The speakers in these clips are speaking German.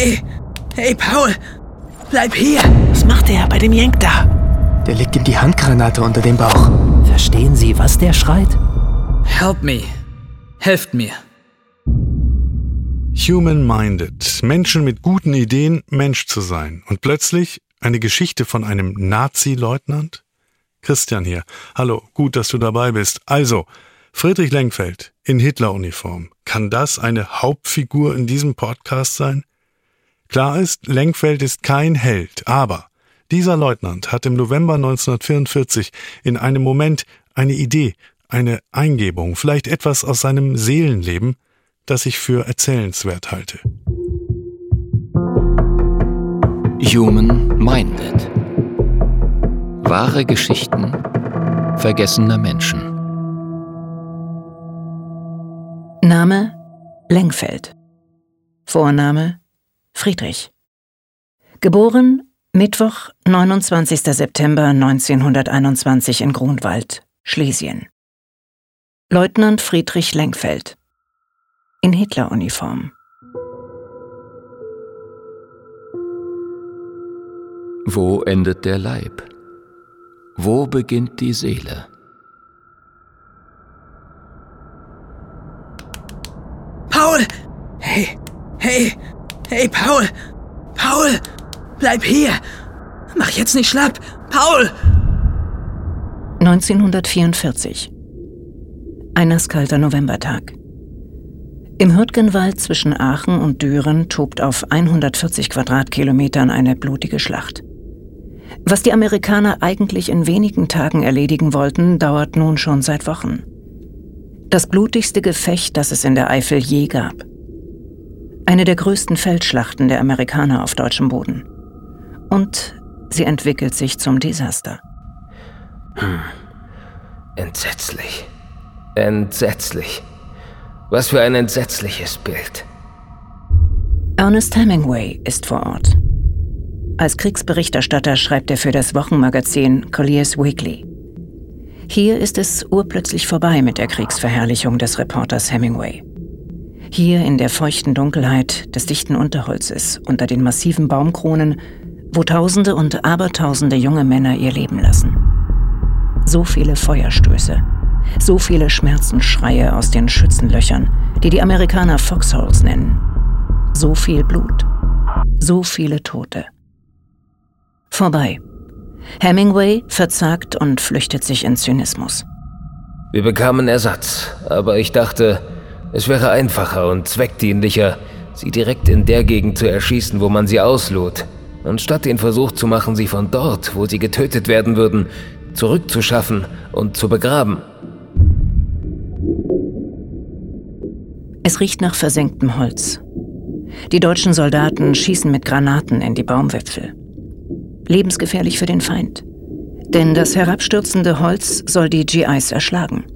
Hey, hey, Paul! Bleib hier! Was macht er bei dem Yank da? Der legt ihm die Handgranate unter den Bauch. Verstehen Sie, was der schreit? Help me. Helft mir. Human-minded. Menschen mit guten Ideen, Mensch zu sein. Und plötzlich eine Geschichte von einem Nazi-Leutnant? Christian hier. Hallo, gut, dass du dabei bist. Also, Friedrich Lenkfeld in Hitler-Uniform. Kann das eine Hauptfigur in diesem Podcast sein? Klar ist, Lenkfeld ist kein Held, aber dieser Leutnant hat im November 1944 in einem Moment eine Idee, eine Eingebung, vielleicht etwas aus seinem Seelenleben, das ich für erzählenswert halte. Human Minded. Wahre Geschichten vergessener Menschen. Name Lenkfeld. Vorname Friedrich. Geboren Mittwoch, 29. September 1921 in Grunwald, Schlesien. Leutnant Friedrich Lenkfeld. In Hitleruniform. Wo endet der Leib? Wo beginnt die Seele? Paul! Hey, hey, hey, Paul! Paul! Bleib hier! Mach jetzt nicht schlapp! Paul! 1944. Ein nasskalter Novembertag. Im Hürtgenwald zwischen Aachen und Düren tobt auf 140 Quadratkilometern eine blutige Schlacht. Was die Amerikaner eigentlich in wenigen Tagen erledigen wollten, dauert nun schon seit Wochen. Das blutigste Gefecht, das es in der Eifel je gab. Eine der größten Feldschlachten der Amerikaner auf deutschem Boden. Und sie entwickelt sich zum Desaster. Hm. Entsetzlich. Entsetzlich. Was für ein entsetzliches Bild. Ernest Hemingway ist vor Ort. Als Kriegsberichterstatter schreibt er für das Wochenmagazin Collier's Weekly. Hier ist es urplötzlich vorbei mit der Kriegsverherrlichung des Reporters Hemingway. Hier in der feuchten Dunkelheit des dichten Unterholzes unter den massiven Baumkronen, wo Tausende und Abertausende junge Männer ihr Leben lassen. So viele Feuerstöße, so viele Schmerzensschreie aus den Schützenlöchern, die die Amerikaner Foxholes nennen. So viel Blut, so viele Tote. Vorbei. Hemingway verzagt und flüchtet sich in Zynismus. Wir bekamen Ersatz, aber ich dachte, es wäre einfacher und zweckdienlicher, sie direkt in der Gegend zu erschießen, wo man sie auslud, anstatt den Versuch zu machen, sie von dort, wo sie getötet werden würden, zurückzuschaffen und zu begraben. Es riecht nach versenktem Holz. Die deutschen Soldaten schießen mit Granaten in die Baumwipfel lebensgefährlich für den Feind. Denn das herabstürzende Holz soll die GIs erschlagen.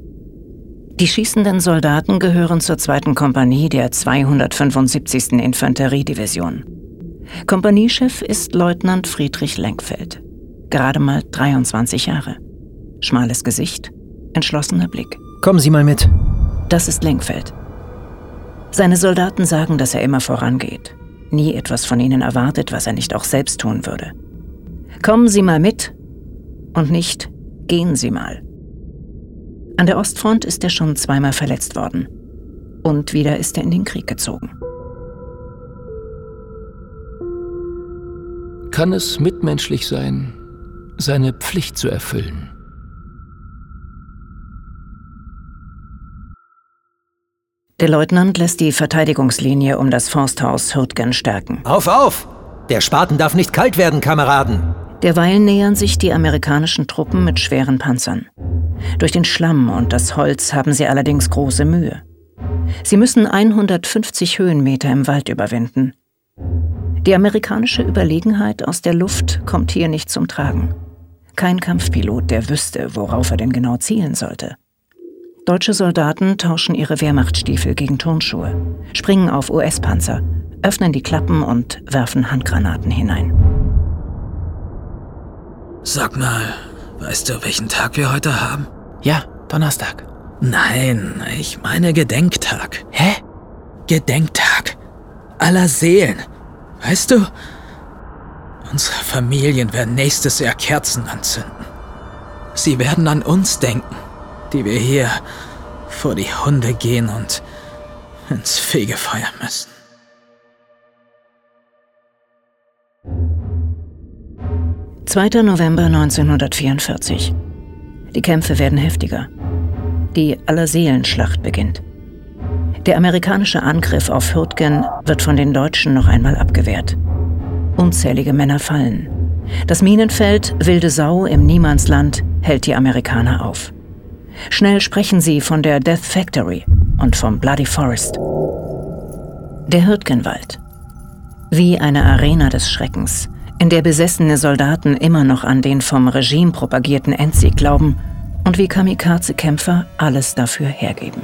Die schießenden Soldaten gehören zur zweiten Kompanie der 275. Infanteriedivision. Kompaniechef ist Leutnant Friedrich Lenkfeld. Gerade mal 23 Jahre. Schmales Gesicht, entschlossener Blick. Kommen Sie mal mit. Das ist Lenkfeld. Seine Soldaten sagen, dass er immer vorangeht, nie etwas von ihnen erwartet, was er nicht auch selbst tun würde. Kommen Sie mal mit und nicht gehen Sie mal. An der Ostfront ist er schon zweimal verletzt worden. Und wieder ist er in den Krieg gezogen. Kann es mitmenschlich sein, seine Pflicht zu erfüllen? Der Leutnant lässt die Verteidigungslinie um das Forsthaus Hürtgen stärken. Auf, auf! Der Spaten darf nicht kalt werden, Kameraden! Derweil nähern sich die amerikanischen Truppen mit schweren Panzern. Durch den Schlamm und das Holz haben sie allerdings große Mühe. Sie müssen 150 Höhenmeter im Wald überwinden. Die amerikanische Überlegenheit aus der Luft kommt hier nicht zum Tragen. Kein Kampfpilot, der wüsste, worauf er denn genau zielen sollte. Deutsche Soldaten tauschen ihre Wehrmachtstiefel gegen Turnschuhe, springen auf US-Panzer, öffnen die Klappen und werfen Handgranaten hinein. Sag mal, weißt du, welchen Tag wir heute haben? Ja, Donnerstag. Nein, ich meine Gedenktag. Hä? Gedenktag. Aller Seelen. Weißt du, unsere Familien werden nächstes Jahr Kerzen anzünden. Sie werden an uns denken, die wir hier vor die Hunde gehen und ins Fegefeuer müssen. Zweiter November 1944. Die Kämpfe werden heftiger. Die Allerseelenschlacht beginnt. Der amerikanische Angriff auf Hürtgen wird von den Deutschen noch einmal abgewehrt. Unzählige Männer fallen. Das Minenfeld Wilde Sau im Niemandsland hält die Amerikaner auf. Schnell sprechen sie von der Death Factory und vom Bloody Forest. Der Hürtgenwald. Wie eine Arena des Schreckens, in der besessene Soldaten immer noch an den vom Regime propagierten Endsieg glauben und wie Kamikaze-Kämpfer alles dafür hergeben.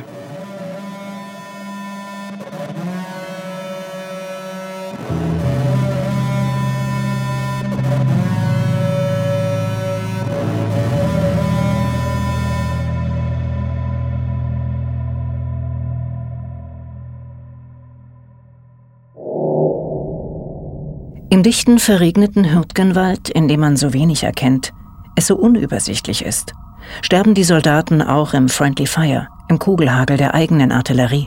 Dichten, verregneten Hürtgenwald, in dem man so wenig erkennt, es so unübersichtlich ist, sterben die Soldaten auch im Friendly Fire, im Kugelhagel der eigenen Artillerie.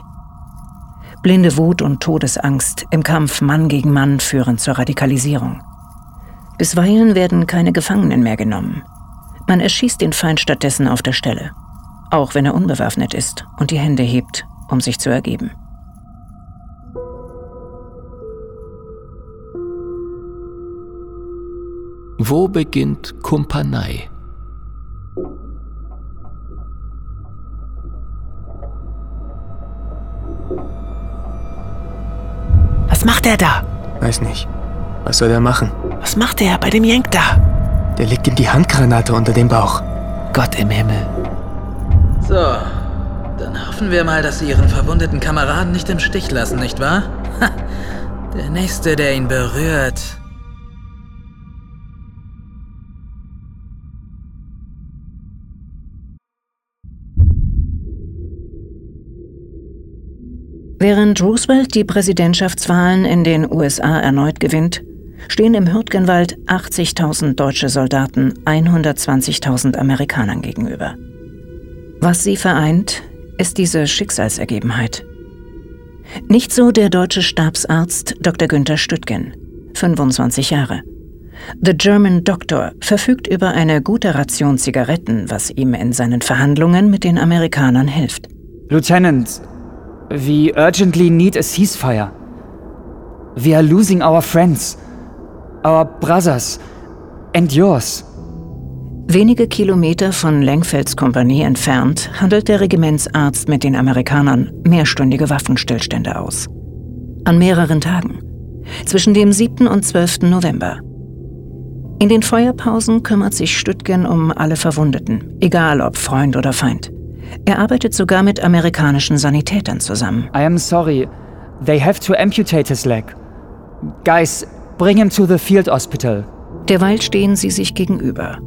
Blinde Wut und Todesangst im Kampf Mann gegen Mann führen zur Radikalisierung. Bisweilen werden keine Gefangenen mehr genommen. Man erschießt den Feind stattdessen auf der Stelle, auch wenn er unbewaffnet ist und die Hände hebt, um sich zu ergeben. Wo beginnt Kumpanei? Was macht er da? Weiß nicht. Was soll er machen? Was macht er bei dem Yank da? Der legt ihm die Handgranate unter dem Bauch. Gott im Himmel. So, dann hoffen wir mal, dass Sie Ihren verwundeten Kameraden nicht im Stich lassen, nicht wahr? Ha, der Nächste, der ihn berührt, Während Roosevelt die Präsidentschaftswahlen in den USA erneut gewinnt, stehen im Hürtgenwald 80.000 deutsche Soldaten 120.000 Amerikanern gegenüber. Was sie vereint, ist diese Schicksalsergebenheit. Nicht so der deutsche Stabsarzt Dr. Günther Stüttgen, 25 Jahre. The German Doctor verfügt über eine gute Ration Zigaretten, was ihm in seinen Verhandlungen mit den Amerikanern hilft. Lieutenant, We urgently need a ceasefire. We are losing our friends, our brothers and yours. Wenige Kilometer von Lenkfelds Kompanie entfernt handelt der Regimentsarzt mit den Amerikanern mehrstündige Waffenstillstände aus. An mehreren Tagen. Zwischen dem 7. und 12. November. In den Feuerpausen kümmert sich Stüttgen um alle Verwundeten, egal ob Freund oder Feind. Er arbeitet sogar mit amerikanischen Sanitätern zusammen. I am sorry. They have to amputate his leg. Guys, bring him to the field hospital. Derweil stehen sie sich gegenüber.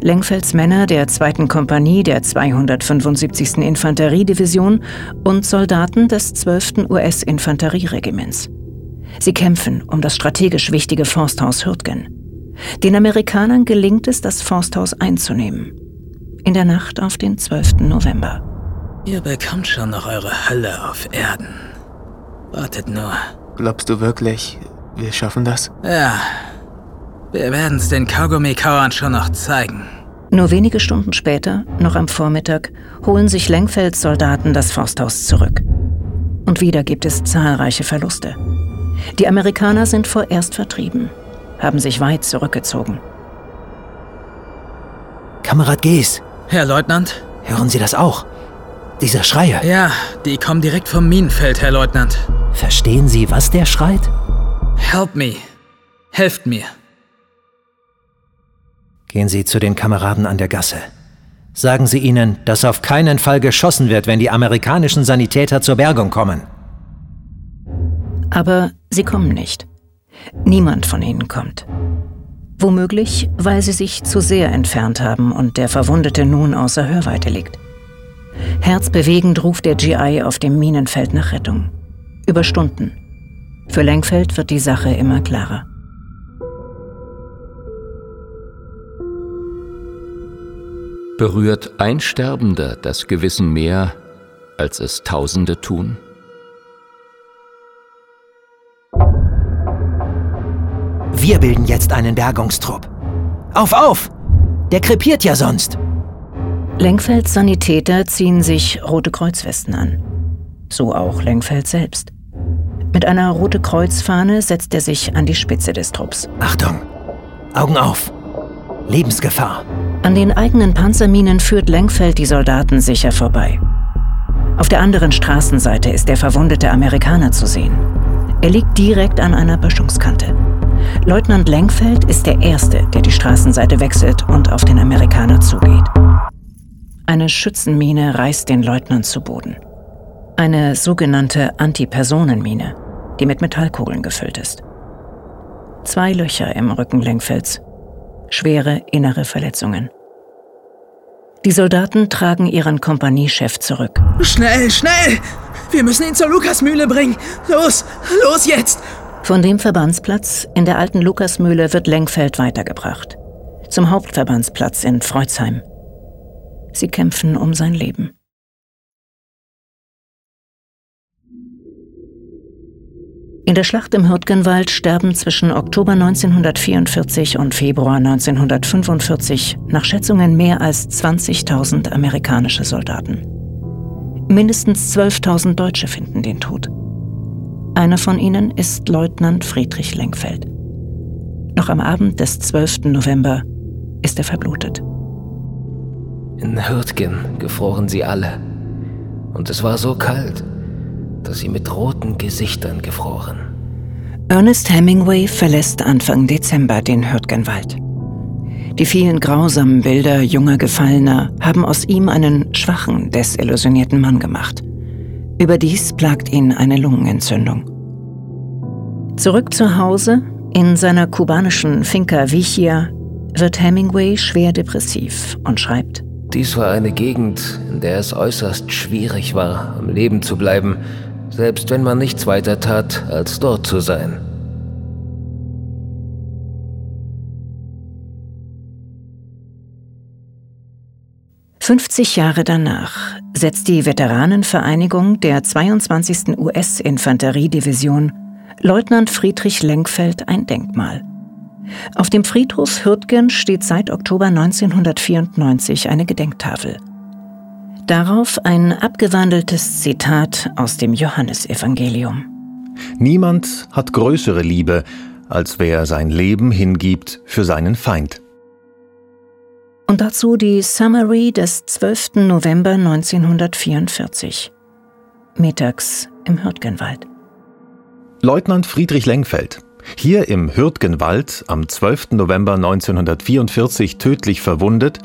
Lenkfelds Männer der 2. Kompanie der 275. Infanteriedivision und Soldaten des 12. US-Infanterieregiments. Sie kämpfen um das strategisch wichtige Forsthaus Hürtgen. Den Amerikanern gelingt es, das Forsthaus einzunehmen in der Nacht auf den 12. November. Ihr bekommt schon noch eure Hölle auf Erden. Wartet nur. Glaubst du wirklich, wir schaffen das? Ja. Wir werden es den Kaugummi-Kauern schon noch zeigen. Nur wenige Stunden später, noch am Vormittag, holen sich Lenkfelds Soldaten das Forsthaus zurück. Und wieder gibt es zahlreiche Verluste. Die Amerikaner sind vorerst vertrieben, haben sich weit zurückgezogen. Kamerad Gees, Herr Leutnant? hören Sie das auch? Dieser Schreier. Ja, die kommen direkt vom Minenfeld, Herr Leutnant. Verstehen Sie, was der schreit? Help me. Helft mir. Gehen Sie zu den Kameraden an der Gasse. Sagen Sie ihnen, dass auf keinen Fall geschossen wird, wenn die amerikanischen Sanitäter zur Bergung kommen. Aber sie kommen nicht. Niemand von ihnen kommt. Womöglich, weil sie sich zu sehr entfernt haben und der Verwundete nun außer Hörweite liegt. Herzbewegend ruft der GI auf dem Minenfeld nach Rettung. Über Stunden. Für Lenkfeld wird die Sache immer klarer. Berührt ein Sterbender das Gewissen mehr, als es Tausende tun? Wir bilden jetzt einen Bergungstrupp. Auf, auf! Der krepiert ja sonst. Lenkfelds Sanitäter ziehen sich rote Kreuzwesten an. So auch Lenkfeld selbst. Mit einer rote Kreuzfahne setzt er sich an die Spitze des Trupps. Achtung! Augen auf! Lebensgefahr! An den eigenen Panzerminen führt Lenkfeld die Soldaten sicher vorbei. Auf der anderen Straßenseite ist der verwundete Amerikaner zu sehen. Er liegt direkt an einer Böschungskante. Leutnant Lenkfeld ist der Erste, der die Straßenseite wechselt und auf den Amerikaner zugeht. Eine Schützenmine reißt den Leutnant zu Boden. Eine sogenannte Antipersonenmine, die mit Metallkugeln gefüllt ist. Zwei Löcher im Rücken Lenkfelds. Schwere innere Verletzungen. Die Soldaten tragen ihren Kompaniechef zurück. Schnell, schnell! Wir müssen ihn zur Lukasmühle bringen! Los, los jetzt! Von dem Verbandsplatz in der alten Lukasmühle wird Lenkfeld weitergebracht. Zum Hauptverbandsplatz in Freuzheim. Sie kämpfen um sein Leben. In der Schlacht im Hürtgenwald sterben zwischen Oktober 1944 und Februar 1945 nach Schätzungen mehr als 20.000 amerikanische Soldaten. Mindestens 12.000 Deutsche finden den Tod. Einer von ihnen ist Leutnant Friedrich Lenkfeld. Noch am Abend des 12. November ist er verblutet. In Hürtgen gefroren sie alle. Und es war so kalt, dass sie mit roten Gesichtern gefroren. Ernest Hemingway verlässt Anfang Dezember den Hürtgenwald. Die vielen grausamen Bilder junger Gefallener haben aus ihm einen schwachen, desillusionierten Mann gemacht. Überdies plagt ihn eine Lungenentzündung. Zurück zu Hause, in seiner kubanischen Finca Vichia, wird Hemingway schwer depressiv und schreibt: Dies war eine Gegend, in der es äußerst schwierig war, am Leben zu bleiben, selbst wenn man nichts weiter tat, als dort zu sein. Fünfzig Jahre danach setzt die Veteranenvereinigung der 22. US-Infanteriedivision Leutnant Friedrich Lenkfeld ein Denkmal. Auf dem Friedhof Hürtgen steht seit Oktober 1994 eine Gedenktafel. Darauf ein abgewandeltes Zitat aus dem Johannesevangelium. Niemand hat größere Liebe, als wer sein Leben hingibt für seinen Feind. Und dazu die Summary des 12. November 1944. Mittags im Hürtgenwald. Leutnant Friedrich Lenkfeld, hier im Hürtgenwald am 12. November 1944 tödlich verwundet,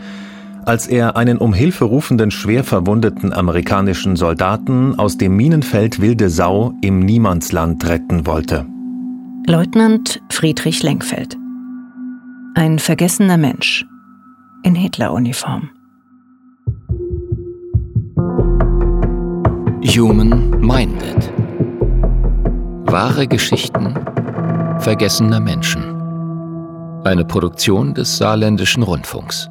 als er einen um Hilfe rufenden schwer verwundeten amerikanischen Soldaten aus dem Minenfeld Wilde Sau im Niemandsland retten wollte. Leutnant Friedrich Lenkfeld. Ein vergessener Mensch in Hitleruniform. Human Minded. Wahre Geschichten vergessener Menschen. Eine Produktion des Saarländischen Rundfunks.